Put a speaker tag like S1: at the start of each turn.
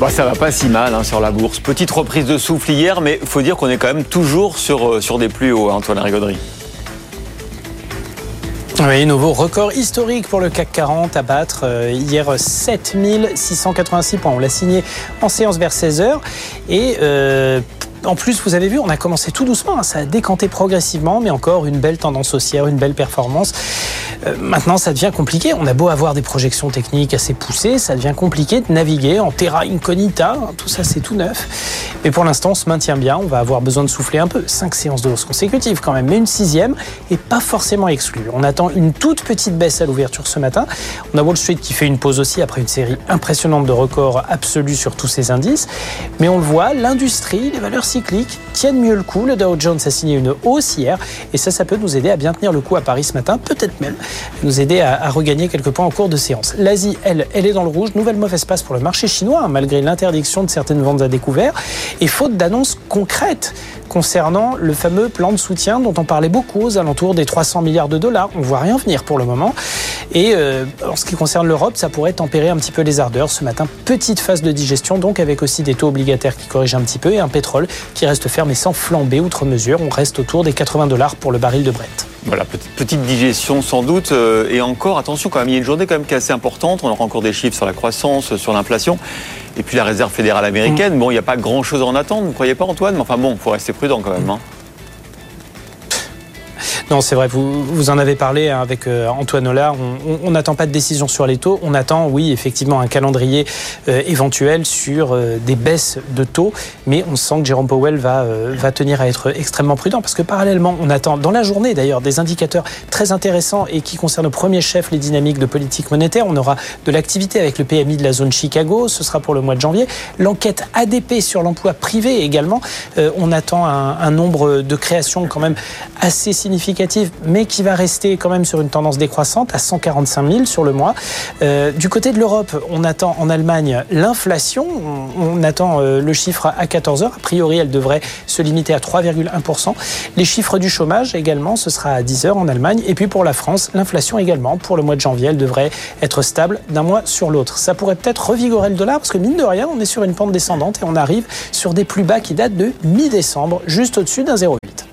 S1: Bah, ça va pas si mal hein, sur la bourse. Petite reprise de souffle hier, mais faut dire qu'on est quand même toujours sur, euh, des plus hauts, hein, Antoine Rigaudry.
S2: Oui, nouveau record historique pour le CAC 40 à battre. Euh, hier, 7686 points. On l'a signé en séance vers 16h. Et euh, en plus, vous avez vu, on a commencé tout doucement, hein, ça a décanté progressivement, mais encore une belle tendance haussière, une belle performance. Euh, maintenant, ça devient compliqué. On a beau avoir des projections techniques assez poussées, ça devient compliqué de naviguer en terra incognita. Tout ça, c'est tout neuf. Mais pour l'instant, on se maintient bien. On va avoir besoin de souffler un peu. Cinq séances de hausse consécutives quand même, mais une sixième est pas forcément exclue. On attend une toute petite baisse à l'ouverture ce matin. On a Wall Street qui fait une pause aussi après une série impressionnante de records absolus sur tous ces indices. Mais on le voit, l'industrie, les valeurs cycliques tiennent mieux le coup. Le Dow Jones a signé une hausse hier et ça, ça peut nous aider à bien tenir le coup à Paris ce matin, peut-être même nous aider à, regagner quelques points en cours de séance. L'Asie, elle, elle est dans le rouge. Nouvelle mauvaise passe pour le marché chinois, hein, malgré l'interdiction de certaines ventes à découvert et faute d'annonces concrètes concernant le fameux plan de soutien dont on parlait beaucoup aux alentours des 300 milliards de dollars. On voit rien venir pour le moment. Et euh, en ce qui concerne l'Europe, ça pourrait tempérer un petit peu les ardeurs ce matin. Petite phase de digestion, donc avec aussi des taux obligataires qui corrigent un petit peu et un pétrole qui reste ferme et sans flamber outre mesure. On reste autour des 80 dollars pour le baril de Brent.
S1: Voilà, petite, digestion sans doute. Euh, et encore, attention, quand même, il y a une journée quand même qui est assez importante. On aura encore des chiffres sur la croissance, sur l'inflation. Et puis la réserve fédérale américaine, mm. bon, il n'y a pas grand-chose à en attendre, vous ne croyez pas Antoine? Mais enfin bon, il faut rester prudent quand même. Hein.
S2: Non, c'est vrai, vous, vous en avez parlé hein, avec euh, Antoine Hollard. On n'attend pas de décision sur les taux. On attend, oui, effectivement, un calendrier euh, éventuel sur euh, des baisses de taux. Mais on sent que Jérôme Powell va, va tenir à être extrêmement prudent parce que parallèlement, on attend dans la journée d'ailleurs des indicateurs très intéressants et qui concernent au premier chef les dynamiques de politique monétaire. On aura de l'activité avec le PMI de la zone Chicago. Ce sera pour le mois de janvier. L'enquête ADP sur l'emploi privé également. on attend un, un nombre de créations quand même assez significatif mais qui va rester quand même sur une tendance décroissante à 145 000 sur le mois. Euh, du côté de l'Europe, on attend en Allemagne l'inflation. On, attend euh, le chiffre à 14 heures. A priori, elle devrait se limiter à 3,1%. Les chiffres du chômage également, ce sera à 10 heures en Allemagne. Et puis pour la France, l'inflation également, pour le mois de janvier, elle devrait être stable d'un mois sur l'autre. Ça pourrait peut-être revigorer le dollar parce que mine de rien, on est sur une pente descendante et on arrive sur des plus bas qui datent de mi-décembre, juste au-dessus d'un 0,8.